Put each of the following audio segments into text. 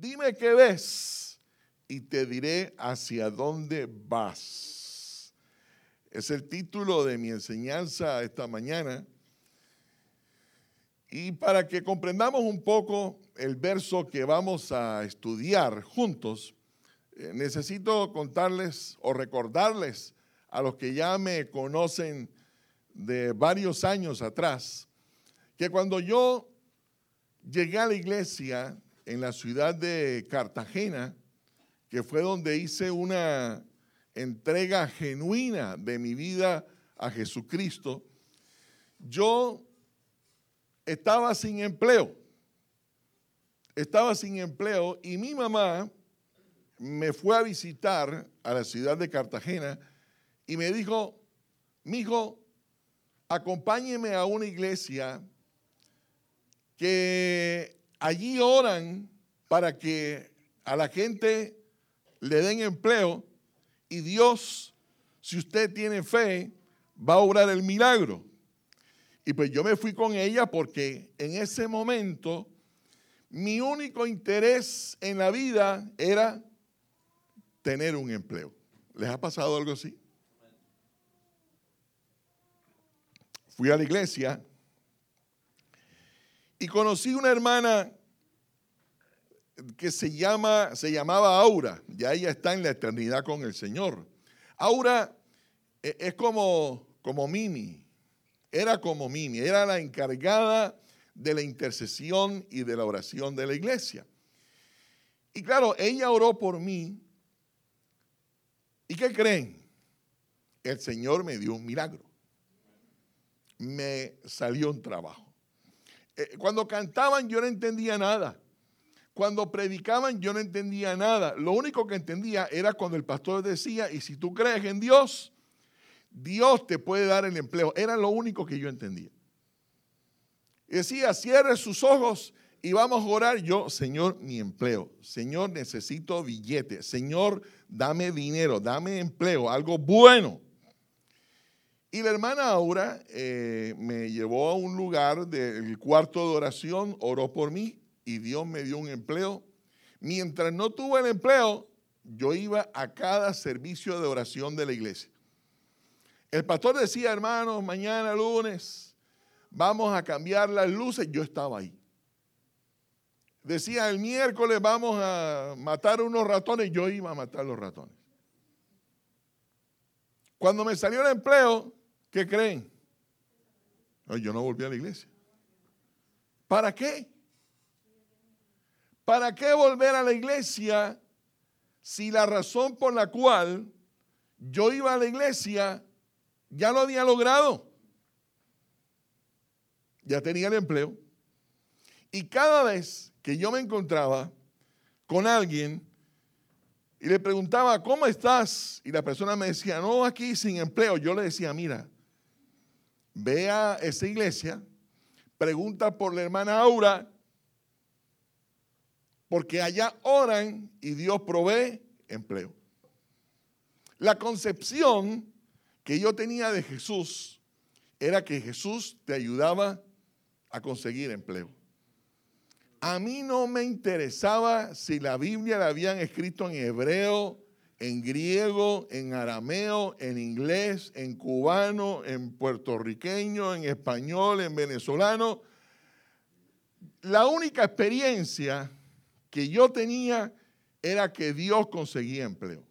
dime qué ves y te diré hacia dónde vas. Es el título de mi enseñanza esta mañana. Y para que comprendamos un poco el verso que vamos a estudiar juntos, eh, necesito contarles o recordarles a los que ya me conocen de varios años atrás, que cuando yo llegué a la iglesia en la ciudad de Cartagena, que fue donde hice una entrega genuina de mi vida a Jesucristo, yo estaba sin empleo. Estaba sin empleo y mi mamá me fue a visitar a la ciudad de Cartagena y me dijo, mi hijo, acompáñeme a una iglesia que allí oran para que a la gente le den empleo y Dios, si usted tiene fe, va a obrar el milagro. Y pues yo me fui con ella porque en ese momento mi único interés en la vida era tener un empleo. ¿Les ha pasado algo así? Fui a la iglesia conocí una hermana que se, llama, se llamaba Aura, ya ella está en la eternidad con el Señor. Aura eh, es como, como Mimi, era como Mimi, era la encargada de la intercesión y de la oración de la iglesia. Y claro, ella oró por mí. ¿Y qué creen? El Señor me dio un milagro. Me salió un trabajo. Eh, cuando cantaban yo no entendía nada. Cuando predicaban yo no entendía nada. Lo único que entendía era cuando el pastor decía, y si tú crees en Dios, Dios te puede dar el empleo. Era lo único que yo entendía. decía, cierre sus ojos y vamos a orar. Yo, Señor, mi empleo. Señor, necesito billete. Señor, dame dinero, dame empleo, algo bueno. Y la hermana Aura eh, me llevó a un lugar del cuarto de oración, oró por mí y Dios me dio un empleo. Mientras no tuve el empleo, yo iba a cada servicio de oración de la iglesia. El pastor decía, hermanos, mañana lunes vamos a cambiar las luces. Yo estaba ahí. Decía, el miércoles vamos a matar unos ratones. Yo iba a matar los ratones. Cuando me salió el empleo, ¿qué creen? yo no volví a la iglesia. ¿Para qué? ¿Para qué volver a la iglesia si la razón por la cual yo iba a la iglesia ya lo había logrado. Ya tenía el empleo. Y cada vez que yo me encontraba con alguien y le preguntaba, ¿cómo estás? Y la persona me decía, no, aquí sin empleo. Yo le decía, mira, ve a esa iglesia, pregunta por la hermana Aura, porque allá oran y Dios provee empleo. La concepción que yo tenía de Jesús era que Jesús te ayudaba a conseguir empleo. A mí no me interesaba si la Biblia la habían escrito en hebreo, en griego, en arameo, en inglés, en cubano, en puertorriqueño, en español, en venezolano. La única experiencia que yo tenía era que Dios conseguía empleo.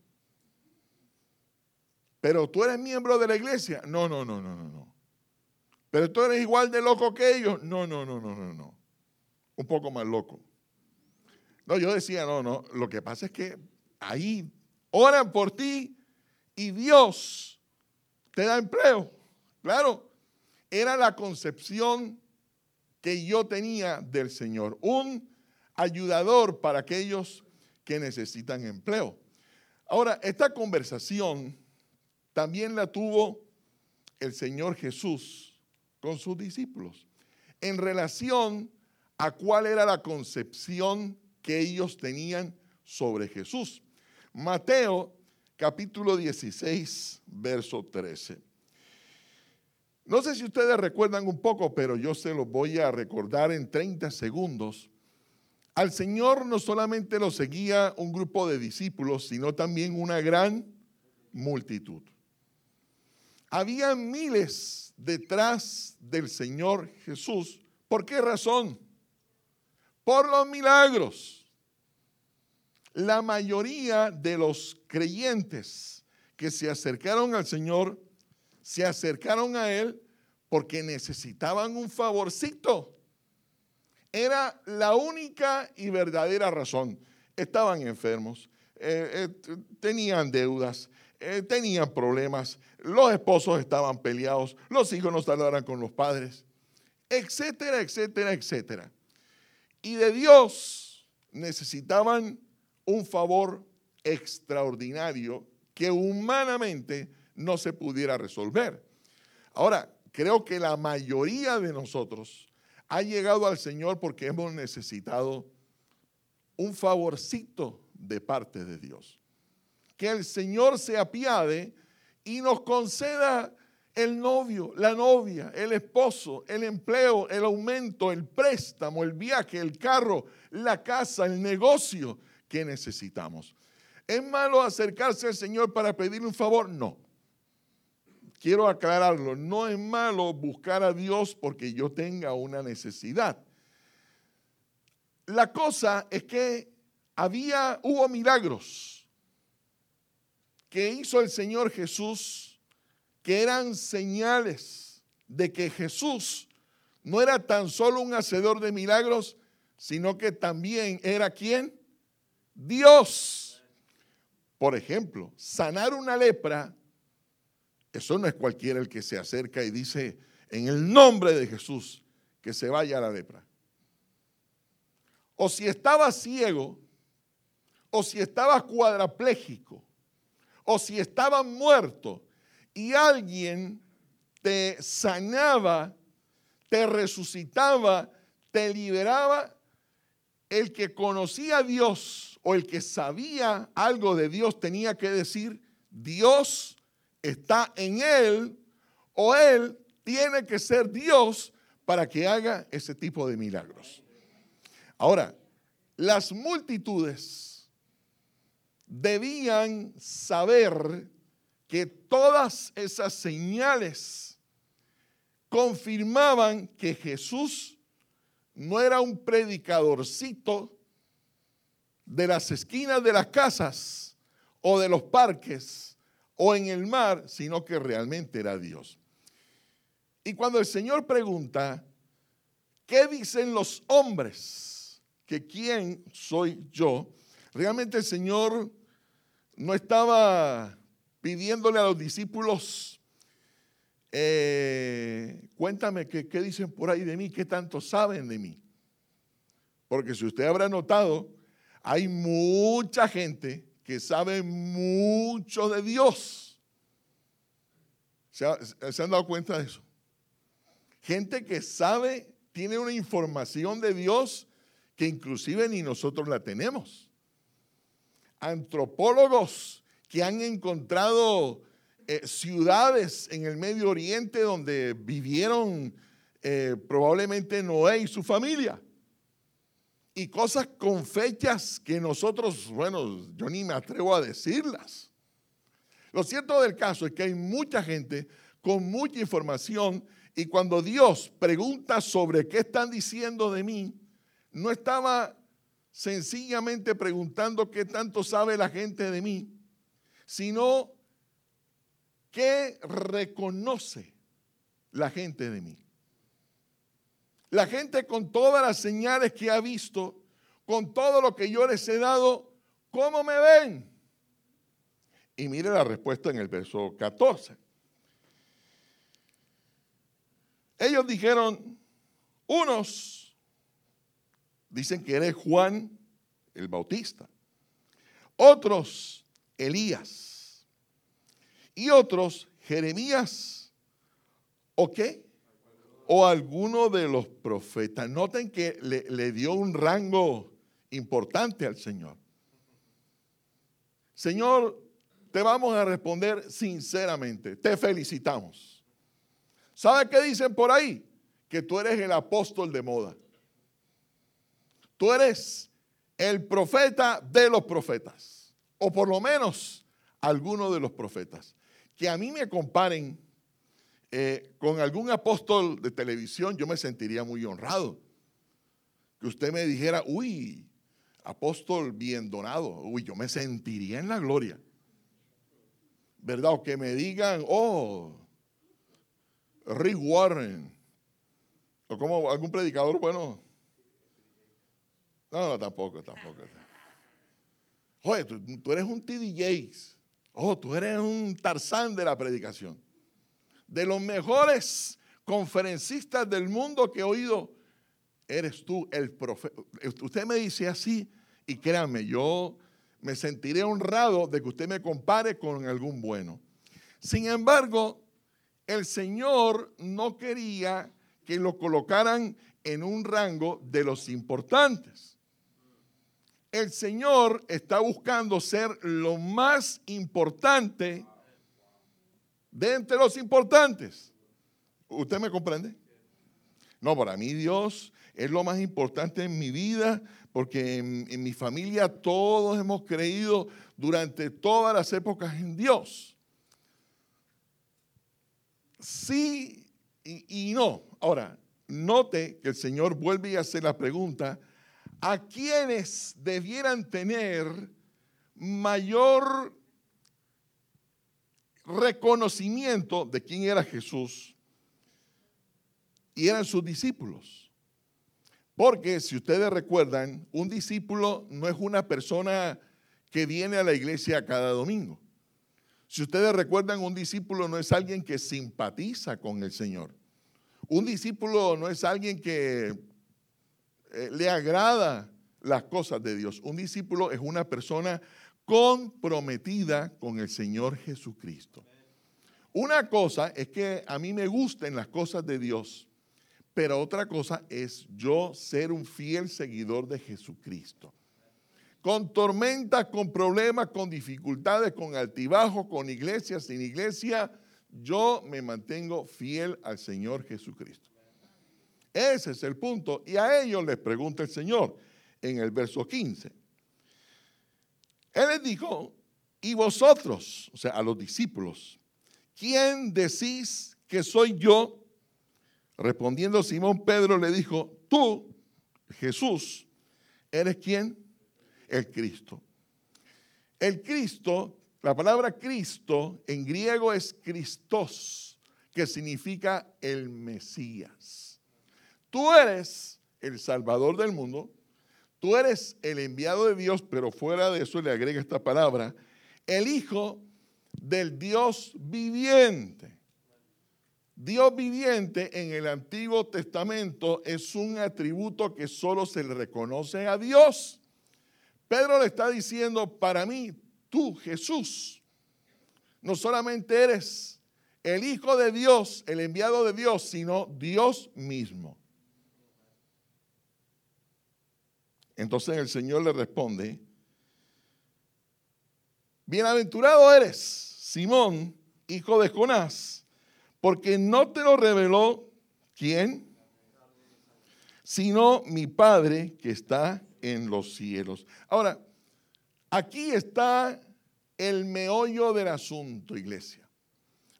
Pero tú eres miembro de la iglesia. No, no, no, no, no, no. Pero tú eres igual de loco que ellos. No, no, no, no, no, no. Un poco más loco. No, yo decía, no, no. Lo que pasa es que ahí oran por ti y Dios te da empleo. Claro, era la concepción que yo tenía del Señor. Un ayudador para aquellos que necesitan empleo. Ahora, esta conversación también la tuvo el Señor Jesús con sus discípulos en relación a cuál era la concepción que ellos tenían sobre Jesús. Mateo capítulo 16, verso 13. No sé si ustedes recuerdan un poco, pero yo se los voy a recordar en 30 segundos. Al Señor no solamente lo seguía un grupo de discípulos, sino también una gran multitud. Había miles detrás del Señor Jesús. ¿Por qué razón? Por los milagros. La mayoría de los creyentes que se acercaron al Señor, se acercaron a Él porque necesitaban un favorcito. Era la única y verdadera razón. Estaban enfermos, eh, eh, tenían deudas, eh, tenían problemas, los esposos estaban peleados, los hijos no saldaran con los padres, etcétera, etcétera, etcétera. Y de Dios necesitaban un favor extraordinario que humanamente no se pudiera resolver. Ahora, creo que la mayoría de nosotros ha llegado al Señor porque hemos necesitado un favorcito de parte de Dios que el Señor se apiade y nos conceda el novio, la novia, el esposo, el empleo, el aumento, el préstamo, el viaje, el carro, la casa, el negocio que necesitamos. ¿Es malo acercarse al Señor para pedirle un favor? No. Quiero aclararlo, no es malo buscar a Dios porque yo tenga una necesidad. La cosa es que había, hubo milagros que hizo el Señor Jesús, que eran señales de que Jesús no era tan solo un hacedor de milagros, sino que también era quién? Dios. Por ejemplo, sanar una lepra, eso no es cualquiera el que se acerca y dice, en el nombre de Jesús, que se vaya la lepra. O si estaba ciego, o si estaba cuadrapléjico, o si estaba muerto y alguien te sanaba, te resucitaba, te liberaba, el que conocía a Dios o el que sabía algo de Dios tenía que decir, Dios está en él o él tiene que ser Dios para que haga ese tipo de milagros. Ahora, las multitudes debían saber que todas esas señales confirmaban que Jesús no era un predicadorcito de las esquinas de las casas o de los parques o en el mar, sino que realmente era Dios. Y cuando el Señor pregunta, ¿qué dicen los hombres? ¿Que quién soy yo? Realmente el Señor no estaba pidiéndole a los discípulos, eh, cuéntame qué, dicen por ahí de mí, qué tanto saben de mí. Porque si usted habrá notado, hay mucha gente que sabe mucho de Dios. ¿Se, ¿Se, han dado cuenta de eso? Gente que sabe, tiene una información de Dios que inclusive ni nosotros la tenemos antropólogos que han encontrado eh, ciudades en el Medio Oriente donde vivieron eh, probablemente Noé y su familia. Y cosas con fechas que nosotros, bueno, yo ni me atrevo a decirlas. Lo cierto del caso es que hay mucha gente con mucha información y cuando Dios pregunta sobre qué están diciendo de mí, no estaba sencillamente preguntando qué tanto sabe la gente de mí, sino qué reconoce la gente de mí. La gente con todas las señales que ha visto, con todo lo que yo les he dado, ¿cómo me ven? Y mire la respuesta en el verso 14. Ellos dijeron, unos Dicen que eres Juan el Bautista. Otros, Elías. Y otros, Jeremías. ¿O qué? O alguno de los profetas. Noten que le, dio un rango importante al Señor. Señor, te vamos a responder sinceramente. Te felicitamos. ¿Sabe qué dicen por ahí? Que tú eres el apóstol de moda. tú eres el profeta de los profetas, o por lo menos alguno de los profetas. Que a mí me comparen eh, con algún apóstol de televisión, yo me sentiría muy honrado. Que usted me dijera, uy, apóstol bien donado, uy, yo me sentiría en la gloria. ¿Verdad? O que me digan, oh, Rick Warren, o como algún predicador, bueno. No, no, tampoco, tampoco. Oye, tú, eres un TD Oh, tú eres un Tarzán de la predicación. De los mejores conferencistas del mundo que he oído, eres tú el profeta. Usted me dice así, y créanme, yo me sentiré honrado de que usted me compare con algún bueno. Sin embargo, el Señor no quería que lo colocaran en un rango de los importantes. El Señor está buscando ser lo más importante de entre los importantes. ¿Usted me comprende? No, para mí Dios es lo más importante en mi vida porque en, mi familia todos hemos creído durante todas las épocas en Dios sí y, no. Ahora, note que el Señor vuelve a hacer la pregunta, ¿a quienes debieran tener mayor reconocimiento de quién era Jesús? Y eran sus discípulos. Porque si ustedes recuerdan, un discípulo no es una persona que viene a la iglesia cada domingo. Si ustedes recuerdan, un discípulo no es alguien que simpatiza con el Señor. Un discípulo no es alguien que eh, le agrada las cosas de Dios. Un discípulo es una persona comprometida con el Señor Jesucristo. Una cosa es que a mí me gusten las cosas de Dios, pero otra cosa es yo ser un fiel seguidor de Jesucristo con tormentas, con problemas, con dificultades, con altibajos, con iglesia, sin iglesia, yo me mantengo fiel al Señor Jesucristo. Ese es el punto. Y a ellos les pregunta el Señor en el verso 15. Él les dijo, y vosotros, o sea, a los discípulos, ¿quién decís que soy yo? Respondiendo Simón Pedro le dijo, tú, Jesús, ¿eres quién? el Cristo. El Cristo, la palabra Cristo en griego es Christos, que significa el Mesías. Tú eres el Salvador del mundo, tú eres el enviado de Dios, pero fuera de eso le agrega esta palabra, el Hijo del Dios viviente. Dios viviente en el Antiguo Testamento es un atributo que solo se le reconoce a Dios. Pedro le está diciendo, para mí, tú, Jesús, no solamente eres el Hijo de Dios, el enviado de Dios, sino Dios mismo. Entonces el Señor le responde, bienaventurado eres, Simón, hijo de Jonás, porque no te lo reveló, ¿quién? Sino mi Padre que está en los cielos. Ahora, aquí está el meollo del asunto, iglesia.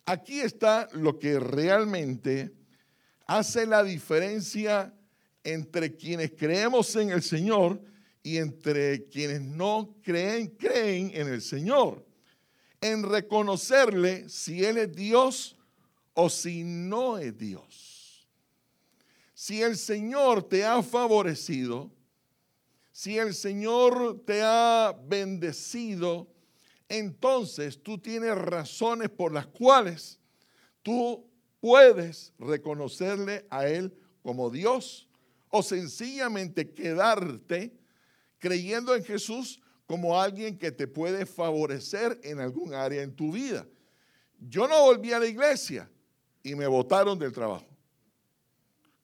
Aquí está lo que realmente hace la diferencia entre quienes creemos en el Señor y entre quienes no creen, creen en el Señor. En reconocerle si Él es Dios o si no es Dios. Si el Señor te ha favorecido, si el Señor te ha bendecido, entonces tú tienes razones por las cuales tú puedes reconocerle a Él como Dios o sencillamente quedarte creyendo en Jesús como alguien que te puede favorecer en algún área en tu vida. Yo no volví a la iglesia y me votaron del trabajo.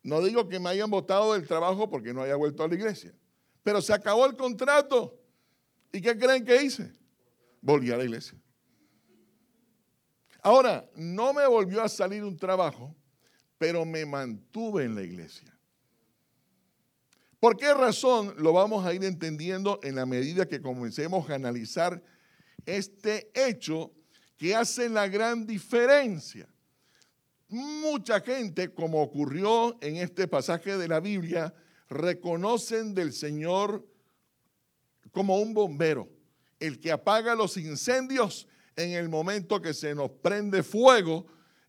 No digo que me hayan votado del trabajo porque no haya vuelto a la iglesia. Pero se acabó el contrato. ¿Y qué creen que hice? Volví a la iglesia. Ahora, no me volvió a salir un trabajo, pero me mantuve en la iglesia. ¿Por qué razón? Lo vamos a ir entendiendo en la medida que comencemos a analizar este hecho que hace la gran diferencia. Mucha gente, como ocurrió en este pasaje de la Biblia, reconocen del Señor como un bombero, el que apaga los incendios en el momento que se nos prende fuego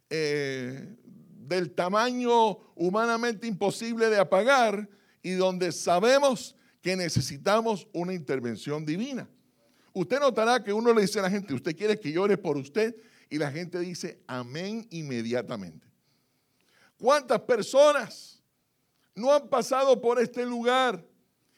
eh, del tamaño humanamente imposible de apagar y donde sabemos que necesitamos una intervención divina. Usted notará que uno le dice a la gente, usted quiere que llore por usted y la gente dice amén inmediatamente. ¿Cuántas personas no han pasado por este lugar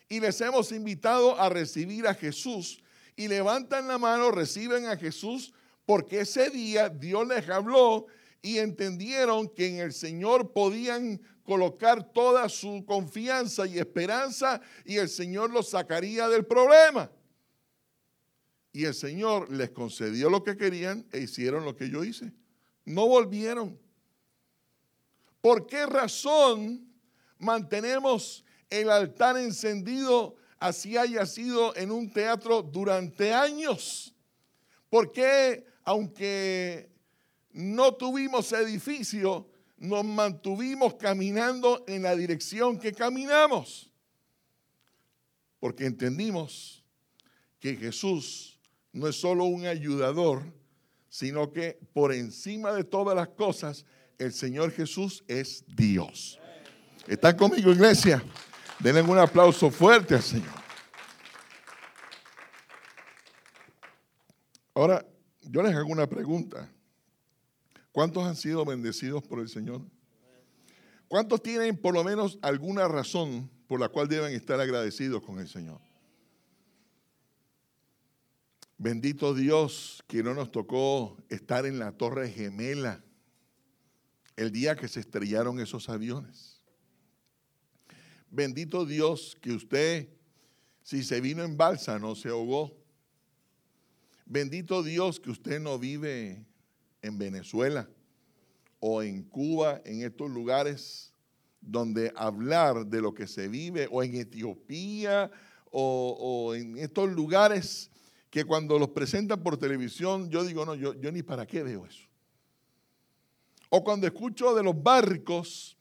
y les hemos invitado a recibir a Jesús y levantan la mano, reciben a Jesús porque ese día Dios les habló y entendieron que en el Señor podían colocar toda su confianza y esperanza y el Señor los sacaría del problema. Y el Señor les concedió lo que querían e hicieron lo que yo hice. No volvieron. ¿Por qué razón mantenemos el altar encendido así haya sido en un teatro durante años? ¿Por qué, aunque no tuvimos edificio, nos mantuvimos caminando en la dirección que caminamos? Porque entendimos que Jesús no es solo un ayudador, sino que por encima de todas las cosas, el Señor Jesús es Dios. ¿Están conmigo, iglesia? Denle un aplauso fuerte al Señor. Ahora, yo les hago una pregunta. ¿Cuántos han sido bendecidos por el Señor? ¿Cuántos tienen por lo menos alguna razón por la cual deben estar agradecidos con el Señor? Bendito Dios que no nos tocó estar en la torre gemela el día que se estrellaron esos aviones. Bendito Dios que usted, si se vino en balsa, no se ahogó. Bendito Dios que usted no vive en Venezuela o en Cuba, en estos lugares donde hablar de lo que se vive, o en Etiopía, o, en estos lugares que cuando los presentan por televisión, yo digo, no, yo, yo ni para qué veo eso. O cuando escucho de los barcos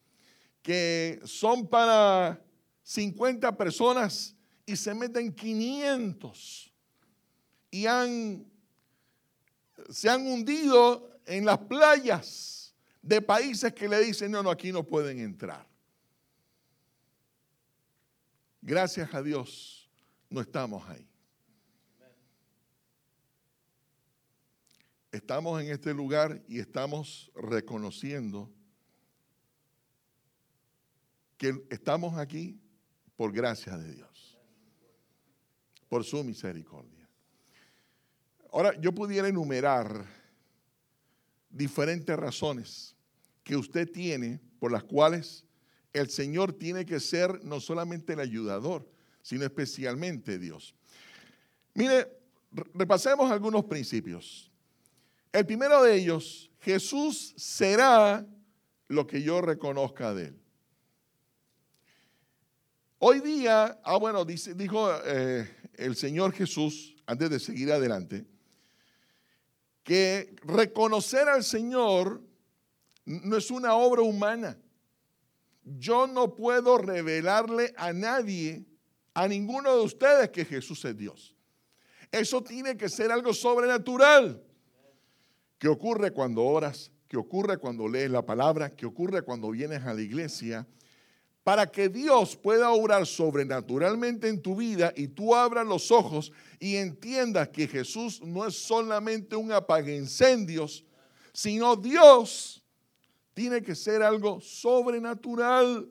que son para 50 personas y se meten 500 y han, se han hundido en las playas de países que le dicen, no, no, aquí no pueden entrar. Gracias a Dios, no estamos ahí. Estamos en este lugar y estamos reconociendo que estamos aquí por gracia de Dios, por su misericordia. Ahora, yo pudiera enumerar diferentes razones que usted tiene por las cuales el Señor tiene que ser no solamente el ayudador, sino especialmente Dios. Mire, repasemos algunos principios. El primero de ellos, Jesús será lo que yo reconozca de él. Hoy día, ah bueno, dijo eh, el Señor Jesús, antes de seguir adelante, que reconocer al Señor no es una obra humana. Yo no puedo revelarle a nadie, a ninguno de ustedes, que Jesús es Dios. Eso tiene que ser algo sobrenatural. ¿Qué ocurre cuando oras? ¿Qué ocurre cuando lees la palabra? ¿Qué ocurre cuando vienes a la iglesia? Para que Dios pueda obrar sobrenaturalmente en tu vida y tú abras los ojos y entiendas que Jesús no es solamente un incendios, sino Dios tiene que ser algo sobrenatural.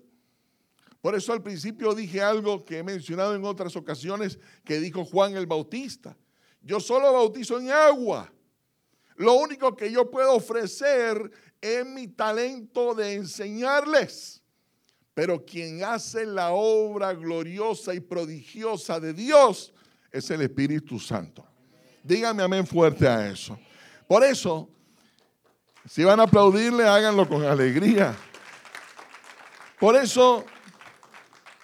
Por eso al principio dije algo que he mencionado en otras ocasiones que dijo Juan el Bautista. Yo solo bautizo en agua. Lo único que yo puedo ofrecer es mi talento de enseñarles. Pero quien hace la obra gloriosa y prodigiosa de Dios es el Espíritu Santo. Dígame amén fuerte a eso. Por eso, si van a aplaudirle, háganlo con alegría. Por eso,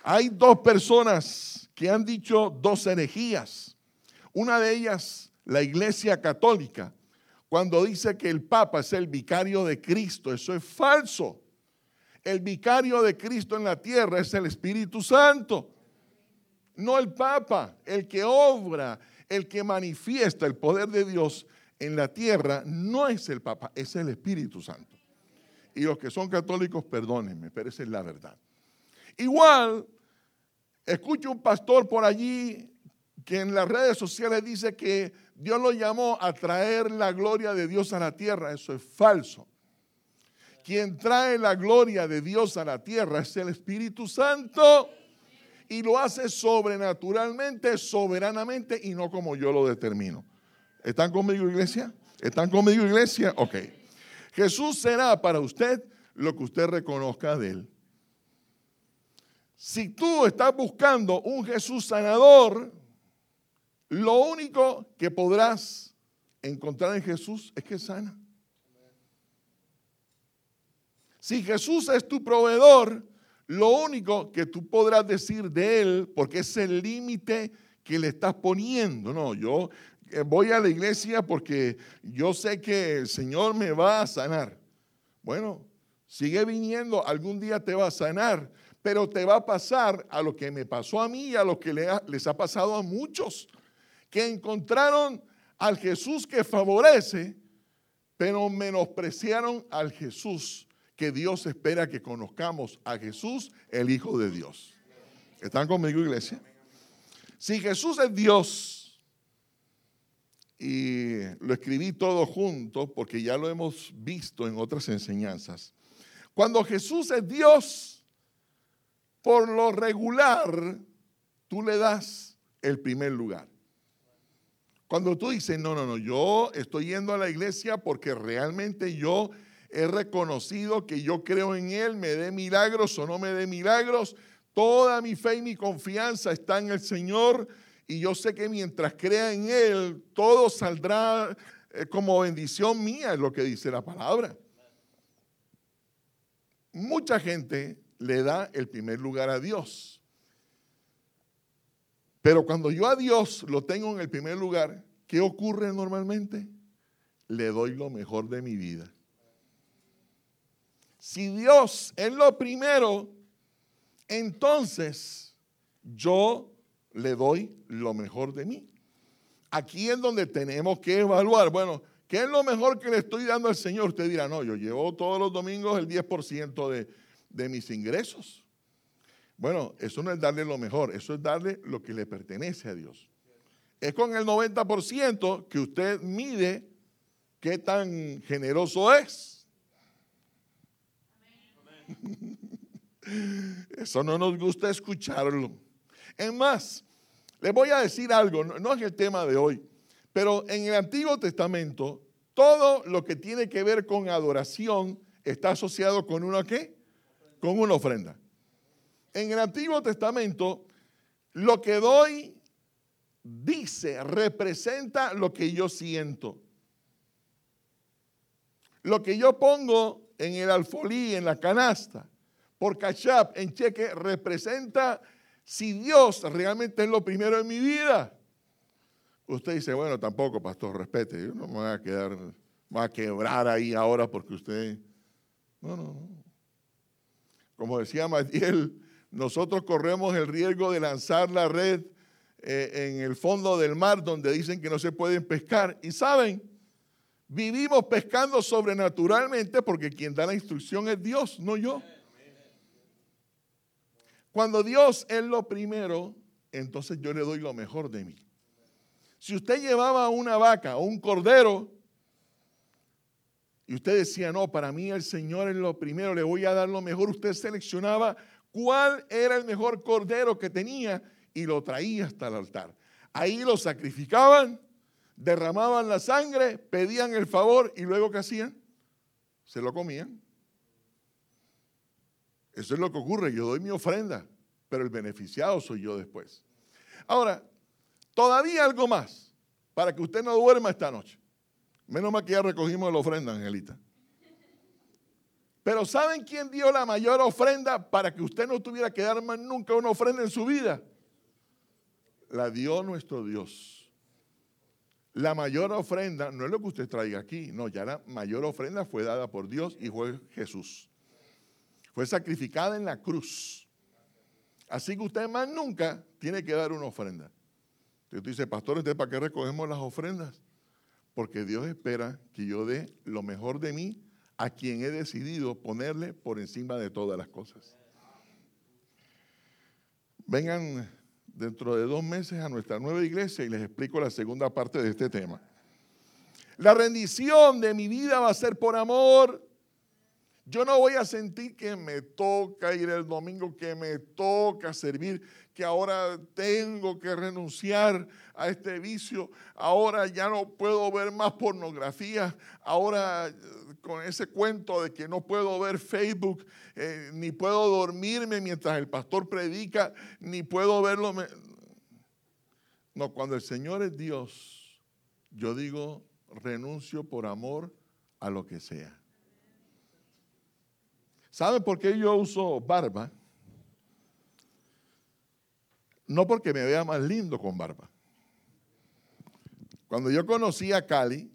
Hay dos personas que han dicho dos herejías. Una de ellas, la Iglesia Católica, cuando dice que el Papa es el vicario de Cristo. Eso es falso. El vicario de Cristo en la tierra es el Espíritu Santo, no el Papa. El que obra, el que manifiesta el poder de Dios en la tierra no es el Papa, es el Espíritu Santo. Y los que son católicos, perdónenme, pero esa es la verdad. Igual, escucho un pastor por allí que en las redes sociales dice que Dios lo llamó a traer la gloria de Dios a la tierra. Eso es falso. Quien trae la gloria de Dios a la tierra es el Espíritu Santo y lo hace sobrenaturalmente, soberanamente y no como yo lo determino. ¿Están conmigo, iglesia? ¿Están conmigo, iglesia? Ok. Jesús será para usted lo que usted reconozca de él. Si tú estás buscando un Jesús sanador, lo único que podrás encontrar en Jesús es que sana. Si Jesús es tu proveedor, lo único que tú podrás decir de Él, porque es el límite que le estás poniendo, no, yo voy a la iglesia porque yo sé que el Señor me va a sanar. Bueno, sigue viniendo, algún día te va a sanar, pero te va a pasar a lo que me pasó a mí y a lo que les ha pasado a muchos, que encontraron al Jesús que favorece, pero menospreciaron al Jesús que Dios espera que conozcamos a Jesús, el Hijo de Dios. ¿Están conmigo, iglesia? Si Jesús es Dios, y lo escribí todo junto porque ya lo hemos visto en otras enseñanzas, cuando Jesús es Dios, por lo regular, tú le das el primer lugar. Cuando tú dices, no, no, no, yo estoy yendo a la iglesia porque realmente yo he reconocido que yo creo en Él, me dé milagros o no me dé milagros. Toda mi fe y mi confianza está en el Señor y yo sé que mientras crea en Él, todo saldrá eh, como bendición mía, es lo que dice la palabra. Mucha gente le da el primer lugar a Dios. Pero cuando yo a Dios lo tengo en el primer lugar, ¿qué ocurre normalmente? Le doy lo mejor de mi vida. Si Dios es lo primero, entonces yo le doy lo mejor de mí. Aquí es donde tenemos que evaluar, bueno, ¿qué es lo mejor que le estoy dando al Señor? Usted dirá, no, yo llevo todos los domingos el 10% de, de mis ingresos. Bueno, eso no es darle lo mejor, eso es darle lo que le pertenece a Dios. Es con el 90% que usted mide qué tan generoso es. Eso no nos gusta escucharlo. Es más, les voy a decir algo, no, es el tema de hoy, pero en el Antiguo Testamento todo lo que tiene que ver con adoración está asociado con una qué? Con una ofrenda. En el Antiguo Testamento lo que doy dice, representa lo que yo siento. Lo que yo pongo en el alfolí, en la canasta, por cachap, en cheque, representa si Dios realmente es lo primero en mi vida. Usted dice, bueno, tampoco, pastor, respete, yo no me voy a quedar, me voy a quebrar ahí ahora porque usted... No, no, no. Como decía Matiel, nosotros corremos el riesgo de lanzar la red eh, en el fondo del mar donde dicen que no se pueden pescar. Y saben, Vivimos pescando sobrenaturalmente porque quien da la instrucción es Dios, no yo. Cuando Dios es lo primero, entonces yo le doy lo mejor de mí. Si usted llevaba una vaca o un cordero y usted decía, no, para mí el Señor es lo primero, le voy a dar lo mejor, usted seleccionaba cuál era el mejor cordero que tenía y lo traía hasta el altar. Ahí lo sacrificaban derramaban la sangre, pedían el favor y luego ¿qué hacían? Se lo comían. Eso es lo que ocurre. Yo doy mi ofrenda, pero el beneficiado soy yo después. Ahora, todavía algo más para que usted no duerma esta noche. Menos mal que ya recogimos la ofrenda, Angelita. Pero ¿saben quién dio la mayor ofrenda para que usted no tuviera que dar más nunca una ofrenda en su vida? La dio nuestro Dios. La mayor ofrenda no es lo que usted traiga aquí, no, ya la mayor ofrenda fue dada por Dios y fue Jesús. Fue sacrificada en la cruz. Así que usted más nunca tiene que dar una ofrenda. Usted dice, pastor, ¿usted para qué recogemos las ofrendas? Porque Dios espera que yo dé lo mejor de mí a quien he decidido ponerle por encima de todas las cosas. Vengan dentro de dos meses a nuestra nueva iglesia y les explico la segunda parte de este tema. La rendición de mi vida va a ser por amor yo no voy a sentir que me toca ir el domingo, que me toca servir, que ahora tengo que renunciar a este vicio, ahora ya no puedo ver más pornografía, ahora eh, con ese cuento de que no puedo ver Facebook, eh, ni puedo dormirme mientras el pastor predica, ni puedo verlo. No, cuando el Señor es Dios, yo digo, renuncio por amor a lo que sea. ¿Saben por qué yo uso barba? No porque me vea más lindo con barba. Cuando yo conocí a Cali,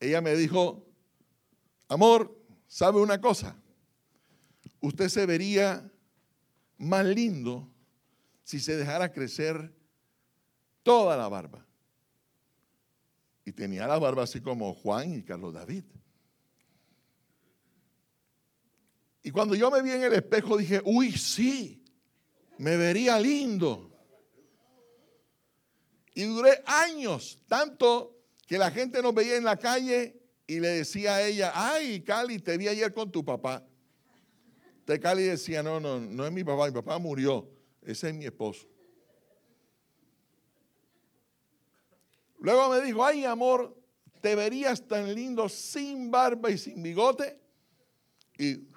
ella me dijo, amor, ¿sabe una cosa? Usted se vería más lindo si se dejara crecer toda la barba. Y tenía la barba así como Juan y Carlos David. Y cuando yo me vi en el espejo dije, uy, sí, me vería lindo. Y duré años, tanto que la gente nos veía en la calle y le decía a ella, ay, Cali, te vi ayer con tu papá. De Cali decía, no, no, no es mi papá, mi papá murió, ese es mi esposo. Luego me dijo, ay, amor, te verías tan lindo sin barba y sin bigote. Y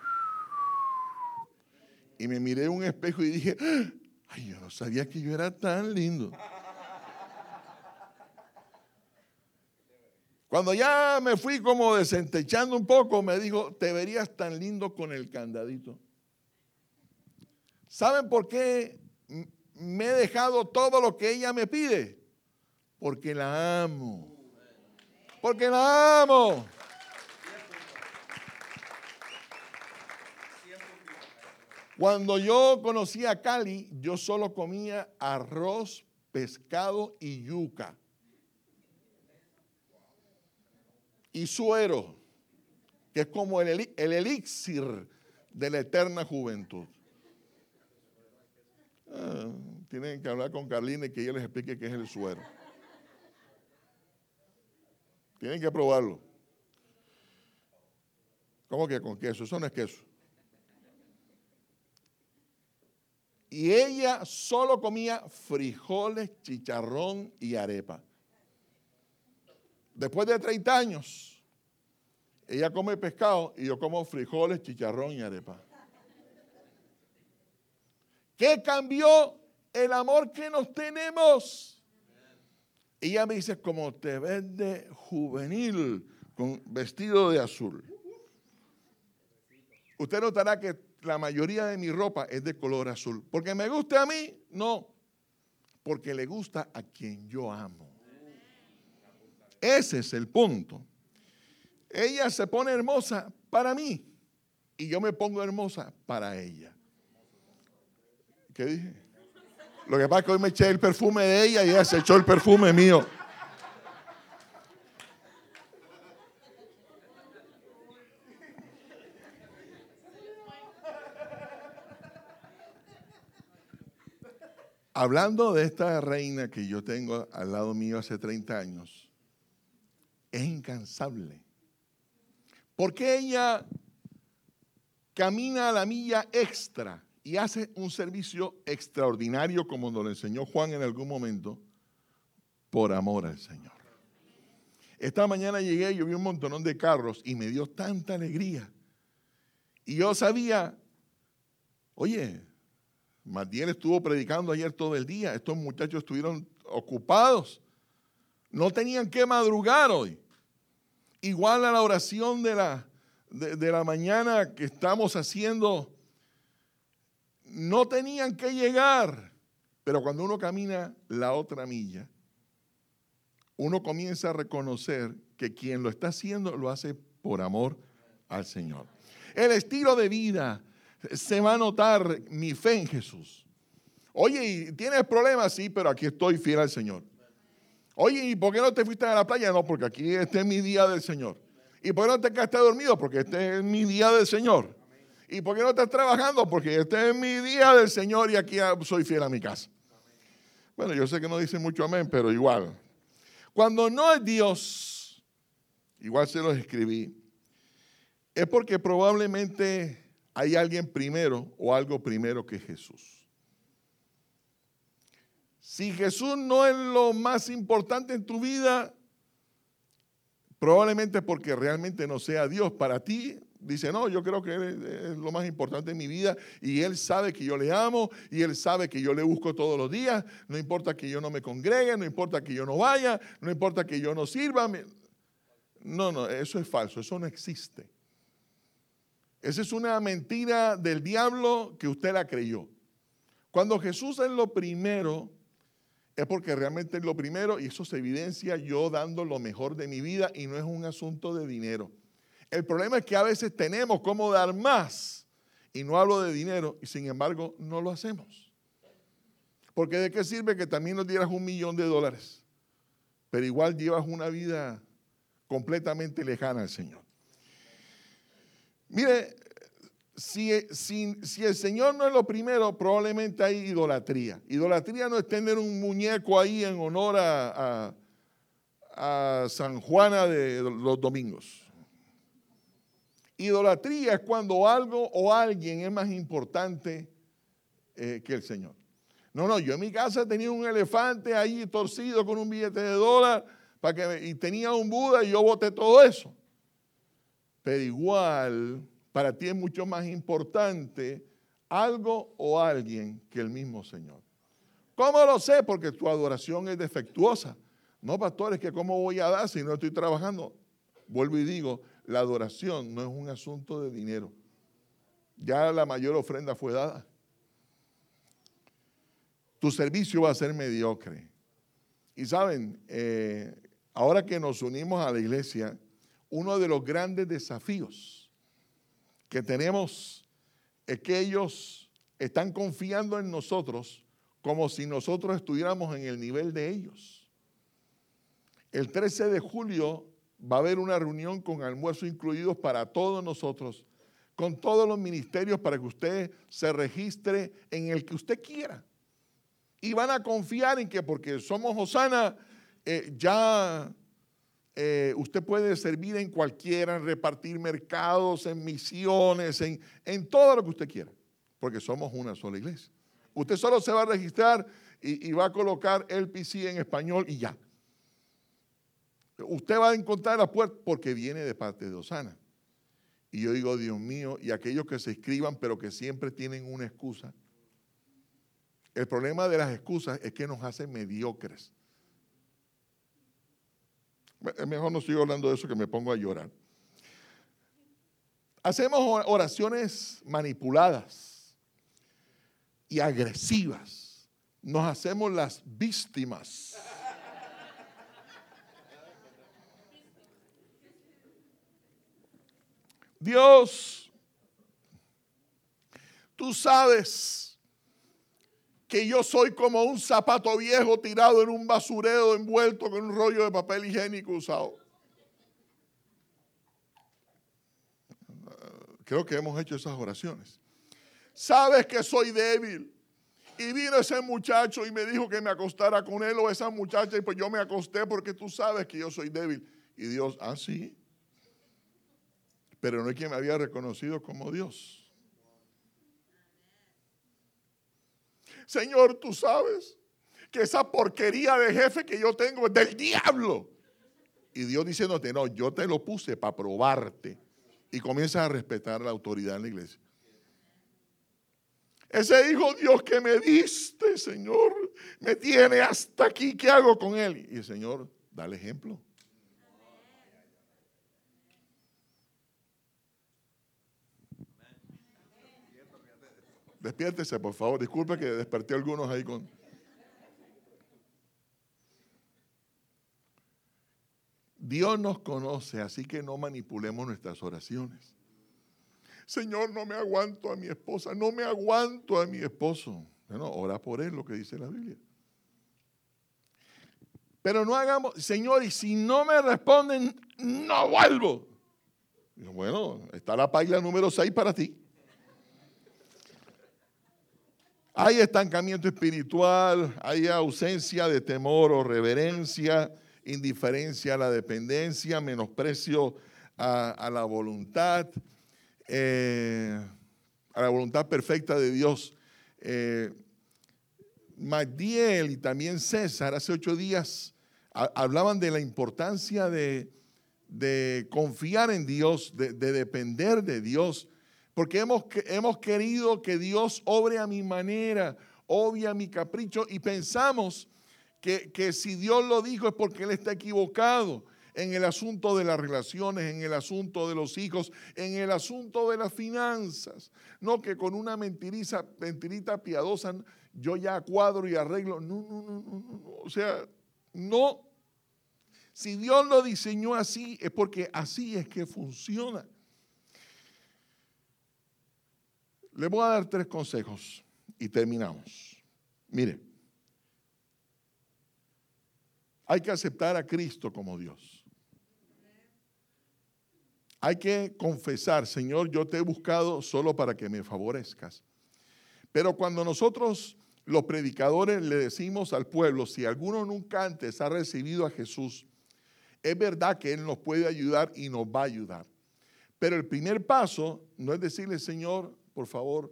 y me miré en un espejo y dije, ay, yo no sabía que yo era tan lindo. Cuando ya me fui como desentechando un poco, me dijo, te verías tan lindo con el candadito. ¿Saben por qué me he dejado todo lo que ella me pide? Porque la amo. Porque la amo. Cuando yo conocí a Cali, yo solo comía arroz, pescado y yuca. Y suero, que es como el, elixir de la eterna juventud. Ah, tienen que hablar con Carlina y que ella les explique qué es el suero. Tienen que probarlo. ¿Cómo que con queso? Eso no es queso. Y ella solo comía frijoles, chicharrón y arepa. Después de 30 años, ella come pescado y yo como frijoles, chicharrón y arepa. ¿Qué cambió el amor que nos tenemos? Ella me dice, como te ves de juvenil, con vestido de azul. Usted notará que la mayoría de mi ropa es de color azul. ¿Porque me guste a mí? No. Porque le gusta a quien yo amo. Ese es el punto. Ella se pone hermosa para mí y yo me pongo hermosa para ella. ¿Qué dije? Lo que pasa es que hoy me eché el perfume de ella y ella se echó el perfume mío. Hablando de esta reina que yo tengo al lado mío hace 30 años, es incansable. Porque ella camina a la milla extra y hace un servicio extraordinario como nos lo enseñó Juan en algún momento, por amor al Señor. Esta mañana llegué, yo vi un montonón de carros y me dio tanta alegría. Y yo sabía, oye, Matiel estuvo predicando ayer todo el día. Estos muchachos estuvieron ocupados. No tenían que madrugar hoy. Igual a la oración de la, de, de la mañana que estamos haciendo no tenían que llegar, pero cuando uno camina la otra milla, uno comienza a reconocer que quien lo está haciendo lo hace por amor al Señor. El estilo de vida se va a notar mi fe en Jesús. Oye, ¿tienes problemas? Sí, pero aquí estoy fiel al Señor. Oye, ¿y por qué no te fuiste a la playa? No, porque aquí este es mi día del Señor. ¿Y por qué no te quedaste dormido? Porque este es mi día del Señor. ¿Y por qué no estás trabajando? Porque este es mi día del Señor y aquí soy fiel a mi casa. Bueno, yo sé que no dice mucho amén, pero igual. Cuando no es Dios, igual se los escribí, es porque probablemente hay alguien primero o algo primero que Jesús. Si Jesús no es lo más importante en tu vida, probablemente porque realmente no sea Dios para ti, dice, no, yo creo que Él es lo más importante en mi vida y Él sabe que yo le amo y Él sabe que yo le busco todos los días, no importa que yo no me congregue, no importa que yo no vaya, no importa que yo no sirva. No, no, eso es falso, eso no existe. Esa es una mentira del diablo que usted la creyó. Cuando Jesús es lo primero, es porque realmente es lo primero y eso se evidencia yo dando lo mejor de mi vida y no es un asunto de dinero. El problema es que a veces tenemos cómo dar más, y no hablo de dinero, y sin embargo no lo hacemos. Porque de qué sirve que también nos dieras un millón de dólares, pero igual llevas una vida completamente lejana al Señor. Mire, si, el Señor no es lo primero, probablemente hay idolatría. Idolatría no es tener un muñeco ahí en honor a, San Juana de los domingos. Idolatría es cuando algo o alguien es más importante eh, que el Señor. No, no, yo en mi casa tenía un elefante ahí torcido con un billete de dólar para que, y tenía un Buda y yo boté todo eso. Pero igual, para ti es mucho más importante algo o alguien que el mismo Señor. ¿Cómo lo sé? Porque tu adoración es defectuosa. No, pastores, que cómo voy a dar si no estoy trabajando. Vuelvo y digo, la adoración no es un asunto de dinero. Ya la mayor ofrenda fue dada. Tu servicio va a ser mediocre. Y saben, eh, ahora que nos unimos a la iglesia, uno de los grandes desafíos que tenemos es que ellos están confiando en nosotros como si nosotros estuviéramos en el nivel de ellos. El 13 de julio va a haber una reunión con almuerzo incluidos para todos nosotros, con todos los ministerios para que usted se registre en el que usted quiera. Y van a confiar en que porque somos Osana, eh, ya eh, usted puede servir en cualquiera, en repartir mercados, en misiones, en, en todo lo que usted quiera, porque somos una sola iglesia. Usted solo se va a registrar y, va a colocar el PC en español y ya. Usted va a encontrar la puerta porque viene de parte de Osana. Y yo digo, Dios mío, y aquellos que se escriban, pero que siempre tienen una excusa. El problema de las excusas es que nos hacen mediocres. Mejor no sigo hablando de eso que me pongo a llorar. Hacemos oraciones manipuladas y agresivas. Nos hacemos las víctimas Dios, tú sabes que yo soy como un zapato viejo tirado en un basurero envuelto con un rollo de papel higiénico usado. Creo que hemos hecho esas oraciones. Sabes que soy débil. Y vino ese muchacho y me dijo que me acostara con él o esa muchacha y pues yo me acosté porque tú sabes que yo soy débil. Y Dios, ah, sí pero no es quien me había reconocido como Dios. Señor, tú sabes que esa porquería de jefe que yo tengo es del diablo. Y Dios diciéndote, no, yo te lo puse para probarte. Y comienzas a respetar la autoridad en la iglesia. Ese hijo Dios que me diste, Señor, me tiene hasta aquí. ¿Qué hago con él? Y el Señor, dale ejemplo. Despiértese, por favor. Disculpe que desperté a algunos ahí con... Dios nos conoce, así que no manipulemos nuestras oraciones. Señor, no me aguanto a mi esposa, no me aguanto a mi esposo. Bueno, ora por él, lo que dice la Biblia. Pero no hagamos, Señor, y si no me responden, no vuelvo. Bueno, está la paila número 6 para ti. Hay estancamiento espiritual, hay ausencia de temor o reverencia, indiferencia a la dependencia, menosprecio a, la voluntad, eh, a la voluntad perfecta de Dios. Eh, y también César hace ocho días hablaban de la importancia de, confiar en Dios, de, depender de Dios, porque hemos, hemos querido que Dios obre a mi manera, obvie a mi capricho y pensamos que, que si Dios lo dijo es porque Él está equivocado en el asunto de las relaciones, en el asunto de los hijos, en el asunto de las finanzas. No que con una mentirita, mentirita piadosa yo ya cuadro y arreglo. No, no, no, no, no. O sea, no. Si Dios lo diseñó así, es porque así es que funciona. Le voy a dar tres consejos y terminamos. Mire, hay que aceptar a Cristo como Dios. Hay que confesar, Señor, yo te he buscado solo para que me favorezcas. Pero cuando nosotros los predicadores le decimos al pueblo, si alguno nunca antes ha recibido a Jesús, es verdad que Él nos puede ayudar y nos va a ayudar. Pero el primer paso no es decirle, Señor, por favor,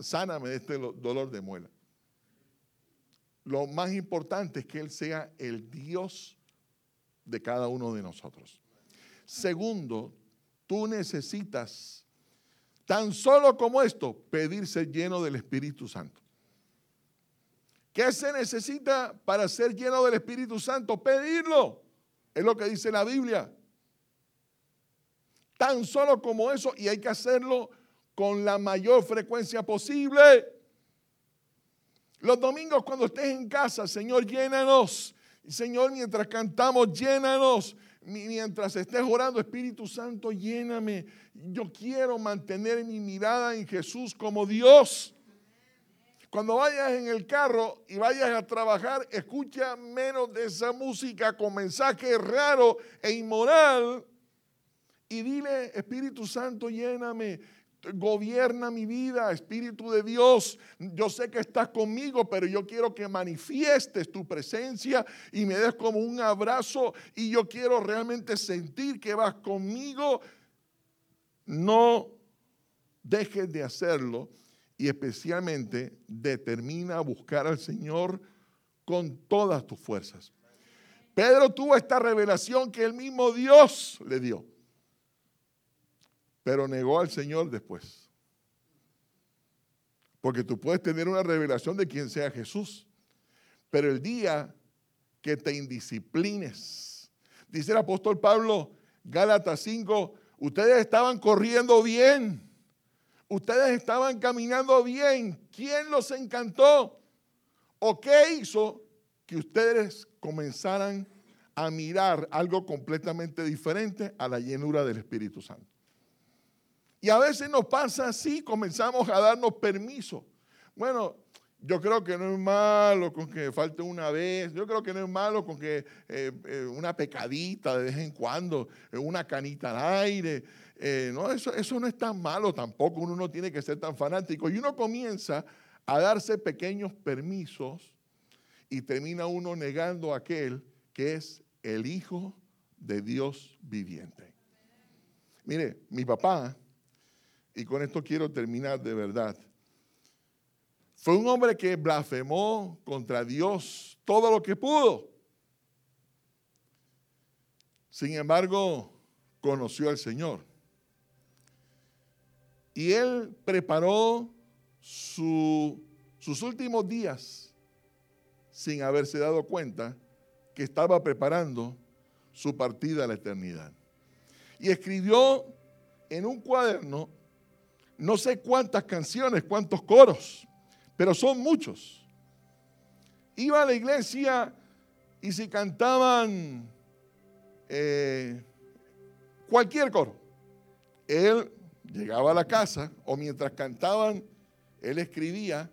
sáname de este dolor de muela. Lo más importante es que Él sea el Dios de cada uno de nosotros. Segundo, tú necesitas Tan solo como esto, pedir ser lleno del Espíritu Santo. ¿Qué se necesita para ser lleno del Espíritu Santo? Pedirlo. Es lo que dice la Biblia. Tan solo como eso, y hay que hacerlo con la mayor frecuencia posible. Los domingos cuando estés en casa, Señor, llénanos. Señor, mientras cantamos, llénanos mientras estés orando, Espíritu Santo, lléname. Yo quiero mantener mi mirada en Jesús como Dios. Cuando vayas en el carro y vayas a trabajar, escucha menos de esa música con mensaje raro e inmoral y dile, Espíritu Santo, lléname gobierna mi vida, Espíritu de Dios. Yo sé que estás conmigo, pero yo quiero que manifiestes tu presencia y me des como un abrazo y yo quiero realmente sentir que vas conmigo. No dejes de hacerlo y especialmente determina buscar al Señor con todas tus fuerzas. Pedro tuvo esta revelación que el mismo Dios le dio pero negó al Señor después. Porque tú puedes tener una revelación de quién sea Jesús, pero el día que te indisciplines, dice el apóstol Pablo, Gálatas 5, ustedes estaban corriendo bien, ustedes estaban caminando bien, ¿quién los encantó? ¿O qué hizo que ustedes comenzaran a mirar algo completamente diferente a la llenura del Espíritu Santo? Y a veces nos pasa así, comenzamos a darnos permiso. Bueno, yo creo que no es malo con que falte una vez, yo creo que no es malo con que eh, eh, una pecadita de vez en cuando, eh, una canita al aire. no, eso, eso no es tan malo tampoco, uno no tiene que ser tan fanático. Y uno comienza a darse pequeños permisos y termina uno negando a aquel que es el Hijo de Dios viviente. Mire, mi papá y con esto quiero terminar de verdad. Fue un hombre que blasfemó contra Dios todo lo que pudo. Sin embargo, conoció al Señor. Y él preparó sus últimos días sin haberse dado cuenta que estaba preparando su partida a la eternidad. Y escribió en un cuaderno no sé cuántas canciones, cuántos coros, pero son muchos. Iba a la iglesia y se cantaban eh, cualquier coro. Él llegaba a la casa o mientras cantaban, él escribía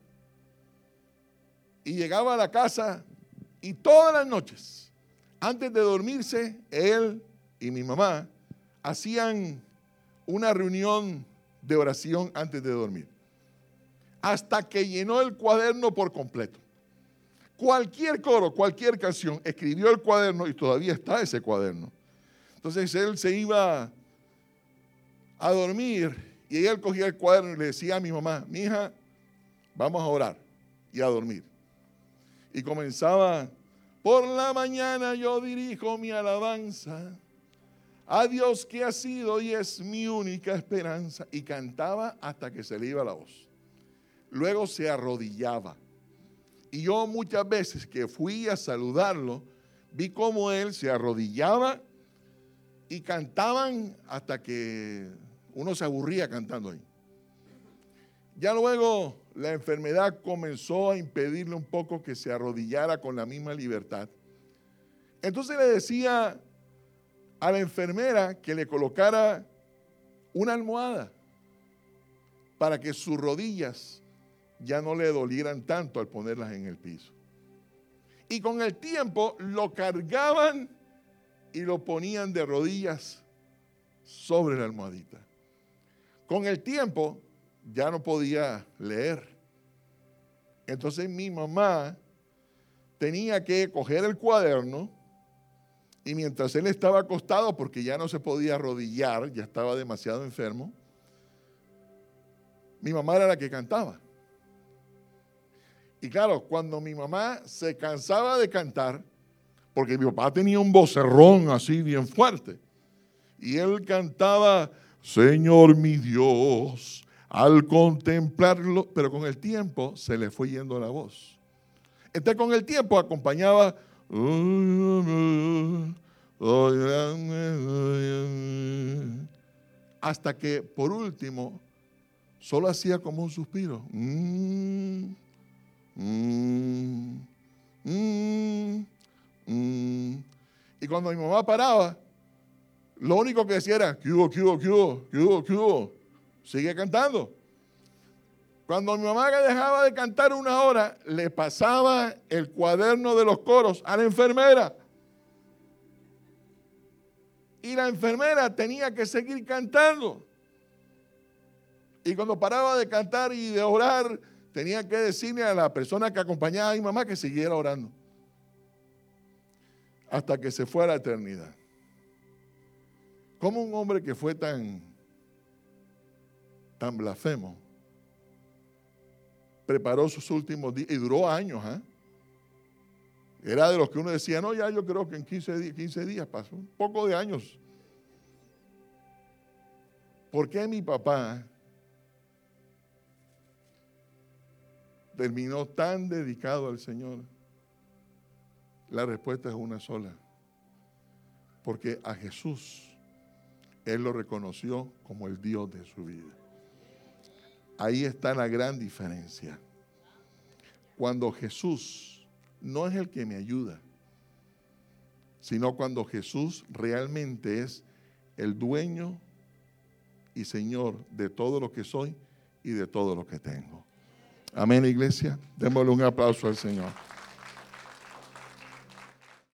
y llegaba a la casa y todas las noches, antes de dormirse, él y mi mamá hacían una reunión de oración antes de dormir. Hasta que llenó el cuaderno por completo. Cualquier coro, cualquier canción, escribió el cuaderno y todavía está ese cuaderno. Entonces él se iba a dormir y él cogía el cuaderno y le decía a mi mamá, mi hija, vamos a orar y a dormir. Y comenzaba, por la mañana yo dirijo mi alabanza a Dios que ha sido y es mi única esperanza. Y cantaba hasta que se le iba la voz. Luego se arrodillaba. Y yo muchas veces que fui a saludarlo, vi cómo él se arrodillaba y cantaban hasta que uno se aburría cantando ahí. Ya luego la enfermedad comenzó a impedirle un poco que se arrodillara con la misma libertad. Entonces le decía a la enfermera que le colocara una almohada para que sus rodillas ya no le dolieran tanto al ponerlas en el piso. Y con el tiempo lo cargaban y lo ponían de rodillas sobre la almohadita. Con el tiempo ya no podía leer. Entonces mi mamá tenía que coger el cuaderno y mientras él estaba acostado, porque ya no se podía arrodillar, ya estaba demasiado enfermo, mi mamá era la que cantaba. Y claro, cuando mi mamá se cansaba de cantar, porque mi papá tenía un vocerrón así bien fuerte, y él cantaba, Señor mi Dios, al contemplarlo, pero con el tiempo se le fue yendo la voz. Entonces con el tiempo acompañaba, hasta que por último solo hacía como un suspiro. Y cuando mi mamá paraba, lo único que decía era, ¿qué hubo, qué? Sigue cantando. Cuando mi mamá dejaba de cantar una hora, le pasaba el cuaderno de los coros a la enfermera. Y la enfermera tenía que seguir cantando. Y cuando paraba de cantar y de orar, tenía que decirle a la persona que acompañaba a mi mamá que siguiera orando. Hasta que se fue a la eternidad. Como un hombre que fue tan, tan blasfemo preparó sus últimos días y duró años. ¿eh? Era de los que uno decía, no, ya yo creo que en 15 días, 15 días pasó, un poco de años. ¿Por qué mi papá terminó tan dedicado al Señor? La respuesta es una sola. Porque a Jesús Él lo reconoció como el Dios de su vida. Ahí está la gran diferencia. Cuando Jesús no es el que me ayuda, sino cuando Jesús realmente es el dueño y Señor de todo lo que soy y de todo lo que tengo. Amén, iglesia. Démosle un aplauso al Señor.